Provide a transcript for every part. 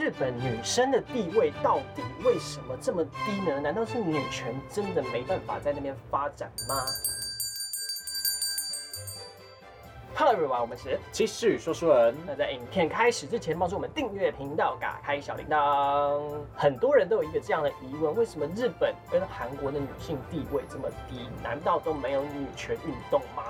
日本女生的地位到底为什么这么低呢？难道是女权真的没办法在那边发展吗？Hello everyone，我们是继续说书人。那在影片开始之前，帮助我们订阅频道，打开小铃铛。很多人都有一个这样的疑问：为什么日本跟韩国的女性地位这么低？难道都没有女权运动吗？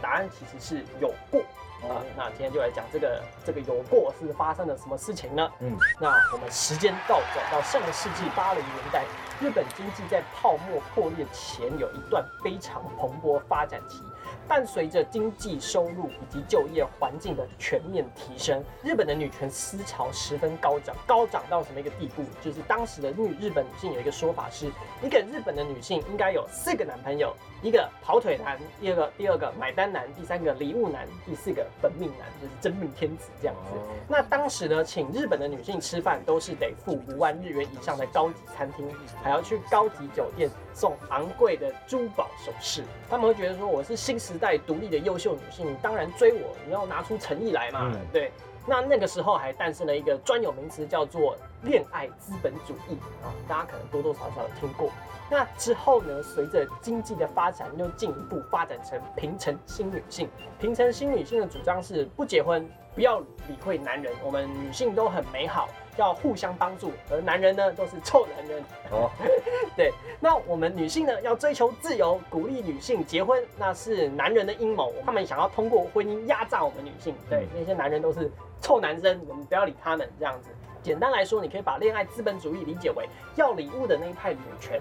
答案其实是有过啊。那今天就来讲这个这个有过是发生了什么事情呢？嗯，那我们时间倒转到上个世纪八零年代，日本经济在泡沫破裂前有一段非常蓬勃发展期。伴随着经济收入以及就业环境的全面提升，日本的女权思潮十分高涨，高涨到什么一个地步？就是当时的女日本女性有一个说法是，一个日本的女性应该有四个男朋友，一个跑腿男，第二个第二个买单男，第三个礼物男，第四个本命男，就是真命天子这样子。那当时呢，请日本的女性吃饭都是得付五万日元以上的高级餐厅，还要去高级酒店送昂贵的珠宝首饰。他们会觉得说，我是新时代独立的优秀女性，你当然追我，你要拿出诚意来嘛。对，那那个时候还诞生了一个专有名词，叫做恋爱资本主义啊，大家可能多多少少有听过。那之后呢，随着经济的发展，又进一步发展成平成新女性。平成新女性的主张是不结婚，不要理会男人，我们女性都很美好，要互相帮助，而男人呢都是臭男人。哦，对，那我们女性呢要追求自由，鼓励女性结婚，那是男人的阴谋，他们想要通过婚姻压榨我们女性。对，那些男人都是臭男生，我们不要理他们这样子。简单来说，你可以把恋爱资本主义理解为要礼物的那一派女权。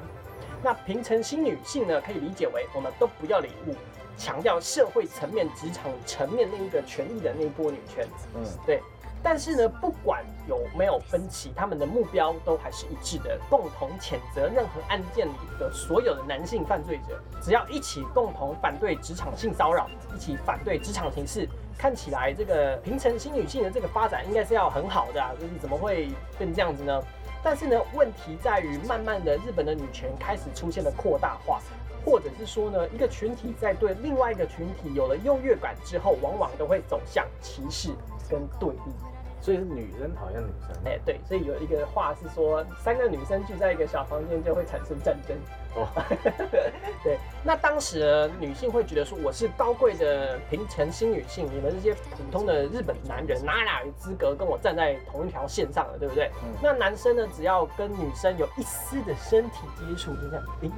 那平成新女性呢，可以理解为我们都不要礼物，强调社会层面、职场层面那一个权益的那一波女权。嗯，对。但是呢，不管有没有分歧，他们的目标都还是一致的，共同谴责任何案件里的所有的男性犯罪者。只要一起共同反对职场性骚扰，一起反对职场形势，看起来这个平成新女性的这个发展应该是要很好的啊，就是怎么会变这样子呢？但是呢，问题在于，慢慢的日本的女权开始出现了扩大化，或者是说呢，一个群体在对另外一个群体有了优越感之后，往往都会走向歧视跟对立。所以是女生讨厌女生，哎，对，所以有一个话是说，三个女生聚在一个小房间就会产生战争。哦，对，那当时女性会觉得说，我是高贵的平成新女性，你们这些普通的日本男人哪哪有资格跟我站在同一条线上了，对不对？嗯那男生呢，只要跟女生有一丝的身体接触，就这样，诶。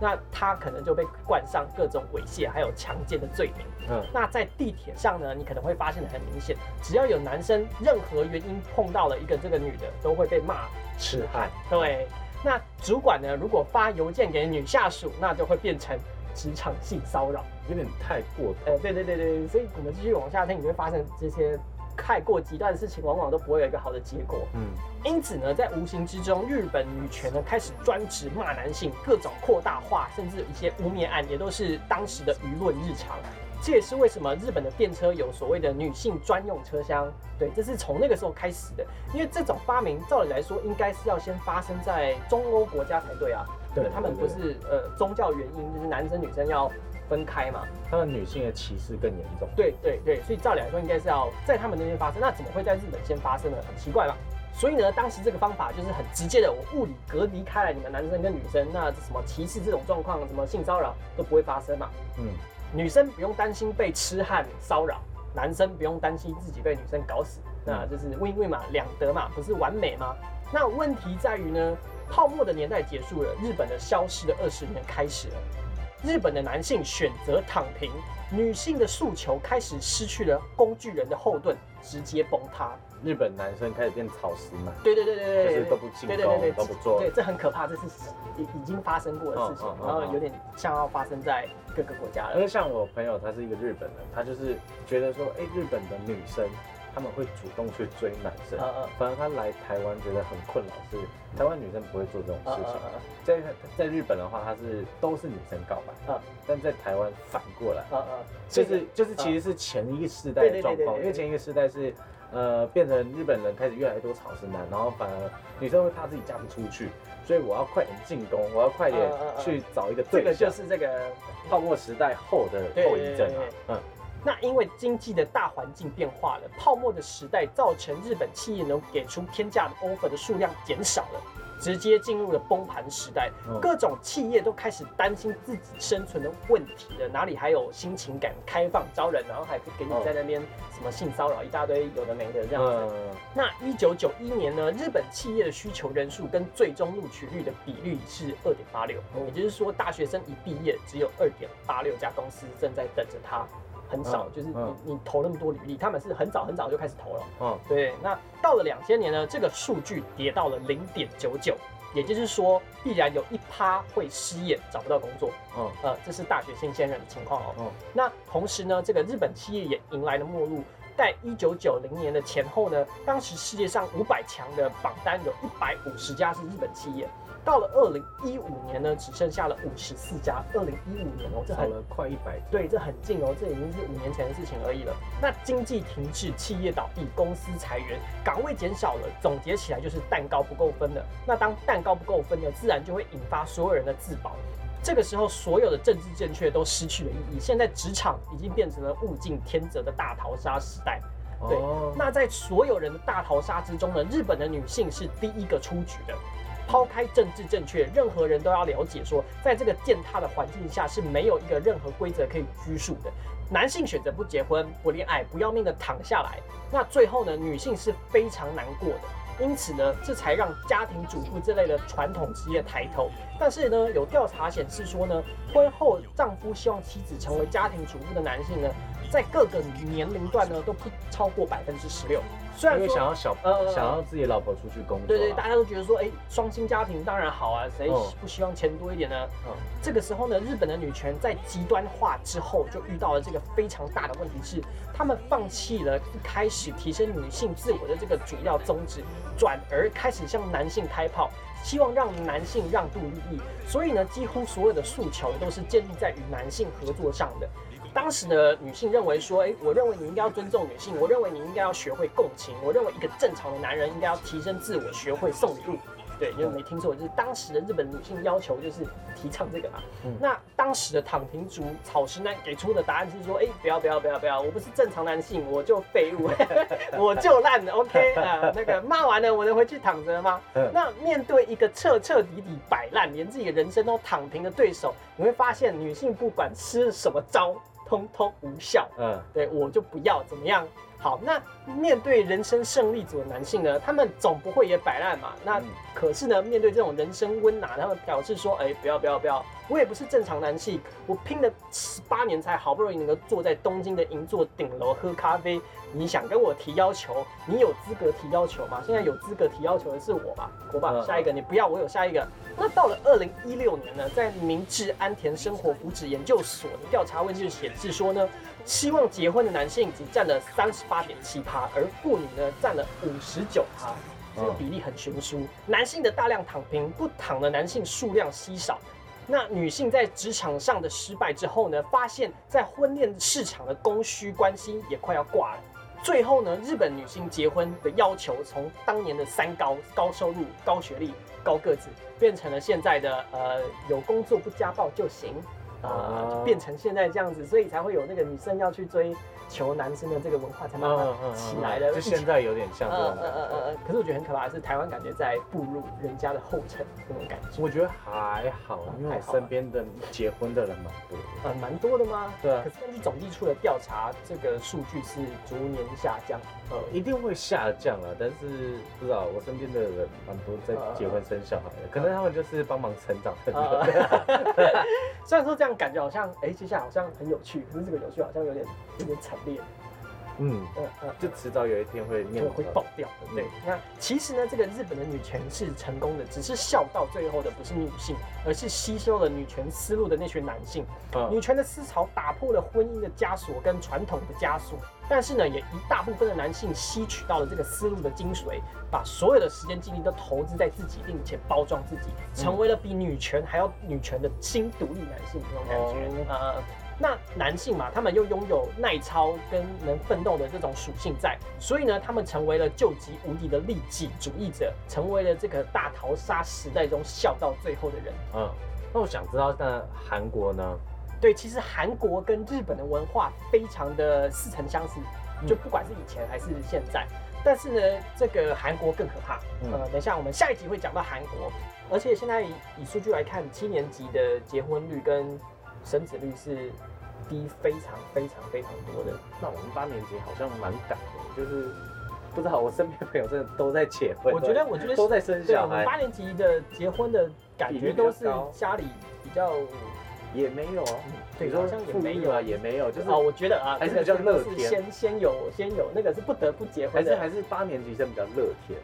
那他可能就被冠上各种猥亵还有强奸的罪名。嗯，那在地铁上呢，你可能会发现的很明显，只要有男生任何原因碰到了一个这个女的，都会被骂痴汉。对，那主管呢，如果发邮件给女下属，那就会变成职场性骚扰，有点太过。呃，对对对对，所以我们继续往下听，你会发现这些。太过极端的事情，往往都不会有一个好的结果。嗯，因此呢，在无形之中，日本女权呢开始专职骂男性，各种扩大化，甚至一些污蔑案，也都是当时的舆论日常。这也是为什么日本的电车有所谓的女性专用车厢。对，这是从那个时候开始的。因为这种发明，照理来说，应该是要先发生在中欧国家才对啊。对，他们不是呃宗教原因，就是男生女生要。分开嘛，他们女性的歧视更严重。对对对，所以照理来说应该是要在他们那边发生，那怎么会在日本先发生呢？很奇怪吧？所以呢，当时这个方法就是很直接的，我物理隔离开来你们男生跟女生，那什么歧视这种状况，什么性骚扰都不会发生嘛。嗯，女生不用担心被痴汉骚扰，男生不用担心自己被女生搞死，那就是 win win 嘛，两得嘛，不是完美吗？那问题在于呢，泡沫的年代结束了，日本的消失的二十年开始了。日本的男性选择躺平，女性的诉求开始失去了工具人的后盾，直接崩塌。日本男生开始变草食男？对对对对对，就是都不进攻，都不做。对，这很可怕，这是已已经发生过的事情，然后有点像要发生在各个国家了。因为像我朋友，他是一个日本人，他就是觉得说，哎，日本的女生。他们会主动去追男生，反而他来台湾觉得很困扰，是台湾女生不会做这种事情。在在日本的话，他是都是女生告白，但在台湾反过来，就是就是其实是前一个世代的状况，因为前一个世代是呃变成日本人开始越来越多草食男，然后反而女生会怕自己嫁不出去，所以我要快点进攻，我要快点去找一个对象。这个就是这个泡沫时代后的后遗症啊，嗯。那因为经济的大环境变化了，泡沫的时代造成日本企业能给出天价的 offer 的数量减少了。直接进入了崩盘时代，各种企业都开始担心自己生存的问题了，哪里还有心情敢开放招人，然后还给你在那边什么性骚扰一大堆有的没的这样子。那一九九一年呢，日本企业的需求人数跟最终录取率的比率是二点八六，也就是说大学生一毕业只有二点八六家公司正在等着他。很少，就是你你投那么多履历，他们是很早很早就开始投了。嗯，对。那到了两千年呢，这个数据跌到了零点九九，也就是说，必然有一趴会失业，找不到工作。嗯，呃，这是大学新鲜人的情况哦。嗯，那同时呢，这个日本企业也迎来了末路。在一九九零年的前后呢，当时世界上五百强的榜单有一百五十家是日本企业。到了二零一五年呢，只剩下了五十四家。二零一五年哦，这少了快一百。对，这很近哦，这已经是五年前的事情而已了。那经济停滞，企业倒闭，公司裁员，岗位减少了，总结起来就是蛋糕不够分了。那当蛋糕不够分呢，自然就会引发所有人的自保。这个时候，所有的政治正确都失去了意义。现在职场已经变成了物竞天择的大逃杀时代。对，那在所有人的大逃杀之中呢，日本的女性是第一个出局的。抛开政治正确，任何人都要了解说，在这个践踏的环境下是没有一个任何规则可以拘束的。男性选择不结婚、不恋爱、不要命的躺下来，那最后呢，女性是非常难过的。因此呢，这才让家庭主妇这类的传统职业抬头。但是呢，有调查显示说呢，婚后丈夫希望妻子成为家庭主妇的男性呢。在各个年龄段呢，都不超过百分之十六。虽然说想要小呃想要自己老婆出去工作，对对，大家都觉得说，哎，双薪家庭当然好啊，谁不希望钱多一点呢？嗯，这个时候呢，日本的女权在极端化之后，就遇到了这个非常大的问题，是他们放弃了一开始提升女性自我的这个主要宗旨，转而开始向男性开炮，希望让男性让渡利益。所以呢，几乎所有的诉求都是建立在与男性合作上的。当时的女性认为说，哎，我认为你应该要尊重女性，我认为你应该要学会共情，我认为一个正常的男人应该要提升自我，学会送礼物。对，因为没听错，就是当时的日本女性要求就是提倡这个嘛。那当时的躺平族草食男给出的答案是说，哎，不要不要不要不要，我不是正常男性，我就废物，我就烂的。OK 啊，那个骂完了，我能回去躺着吗？那面对一个彻彻底底摆烂，连自己的人生都躺平的对手，你会发现女性不管吃什么招。通通无效，嗯，对我就不要怎么样。好，那面对人生胜利组的男性呢，他们总不会也摆烂嘛。那可是呢，面对这种人生温拿，他们表示说，哎，不要不要不要，我也不是正常男性，我拼了十八年才好不容易能够坐在东京的银座顶楼喝咖啡。你想跟我提要求，你有资格提要求吗？现在有资格提要求的是我吧？国吧，下一个你不要，我有下一个。那到了二零一六年呢，在明治安田生活福祉研究所的调查问卷显示说呢，希望结婚的男性只占了三十八点七趴，而妇女呢占了五十九趴，这个比例很悬殊。男性的大量躺平，不躺的男性数量稀少。那女性在职场上的失败之后呢，发现在婚恋市场的供需关系也快要挂了。最后呢，日本女性结婚的要求从当年的三高——高收入、高学历、高个子，变成了现在的呃有工作不家暴就行。啊，变成现在这样子，所以才会有那个女生要去追求男生的这个文化才慢慢起来的。就现在有点像这种。嗯嗯嗯嗯。可是我觉得很可怕的是，台湾感觉在步入人家的后尘那种感觉。我觉得还好，因为身边的结婚的人蛮多。呃，蛮多的吗？对啊。可是根据总计处的调查，这个数据是逐年下降。呃，一定会下降啊，但是不知道我身边的人蛮多在结婚生小孩的，可能他们就是帮忙成长。虽然说这样。感觉好像，哎，接下来好像很有趣，可是这个有趣好像有点有点惨烈。嗯嗯嗯，就迟早有一天会会会爆掉的。对，那其实呢，这个日本的女权是成功的，只是笑到最后的不是女性，而是吸收了女权思路的那群男性。女权的思潮打破了婚姻的枷锁跟传统的枷锁，但是呢，也一大部分的男性吸取到了这个思路的精髓，把所有的时间精力都投资在自己，并且包装自己，成为了比女权还要女权的新独立男性那种感觉啊。那男性嘛，他们又拥有耐操跟能奋斗的这种属性在，所以呢，他们成为了救急无敌的利己主义者，成为了这个大逃杀时代中笑到最后的人。嗯，那我想知道，那韩国呢？对，其实韩国跟日本的文化非常的似曾相识，就不管是以前还是现在。但是呢，这个韩国更可怕。呃，等一下我们下一集会讲到韩国，而且现在以数据来看，七年级的结婚率跟生子率是低非常非常非常多的。那我们八年级好像蛮赶的，就是不知道我身边朋友真的都在结婚。我觉得我觉得都在生小孩。八年级的结婚的感觉都是家里比较。也没有啊，对，好像也没有啊，也没有，就是哦，我觉得啊，还是比较乐天。先先有先有那个是不得不结婚还是还是八年级生比较乐天，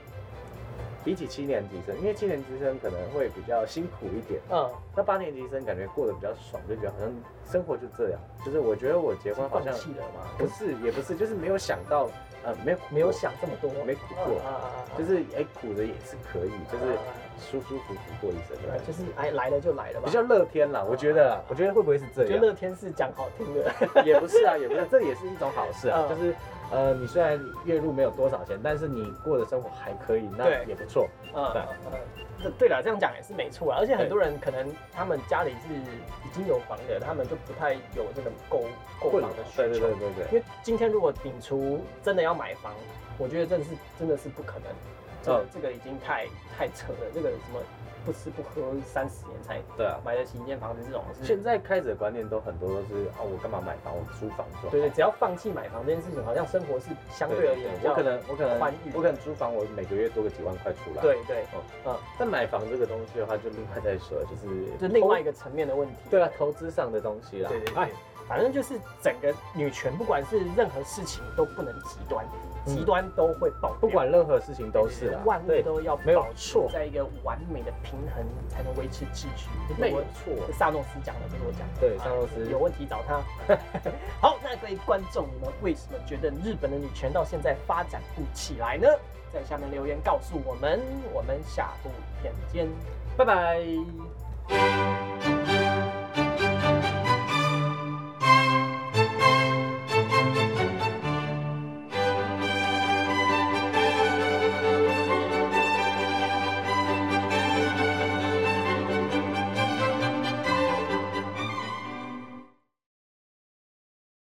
比起七年级生，因为七年级生可能会比较辛苦一点，嗯，那八年级生感觉过得比较爽，就觉得好像生活就这样，就是我觉得我结婚好像不是也不是，就是没有想到。呃，没有没有想这么多，没苦过，就是哎苦的也是可以，就是舒舒服服过一生，对，就是哎来了就来了吧，比较乐天啦，我觉得，我觉得会不会是这样？觉得乐天是讲好听的，也不是啊，也不是，这也是一种好事啊，就是呃，你虽然月入没有多少钱，但是你过的生活还可以，那也不错，嗯对。了，这样讲也是没错啊。而且很多人可能他们家里是已经有房的，他们就不太有这个购购房的需求。对对对对对。因为今天如果顶除真的要买房，我觉得这是真的是不可能。这这个已经太太扯了。这个什么？不吃不喝三十年才对啊。买得起一间房子这种，现在开始的观念都很多都是啊我干嘛买房我租房就对对，只要放弃买房这件事情，好像生活是相对而言我可能我可能我可能租房我每个月多个几万块出来，对对嗯但买房这个东西的话就另外再说，就是就另外一个层面的问题，对啊投资上的东西啦，对对对，反正就是整个女权不管是任何事情都不能极端。极端都会爆，不管任何事情都是啦，万物都要保错在一个完美的平衡，才能维持秩序。没错，萨诺斯讲的，不是我讲。对，萨诺斯有问题找他。好，那各位观众，你们为什么觉得日本的女权到现在发展不起来呢？在下面留言告诉我们。我们下部片见，拜拜。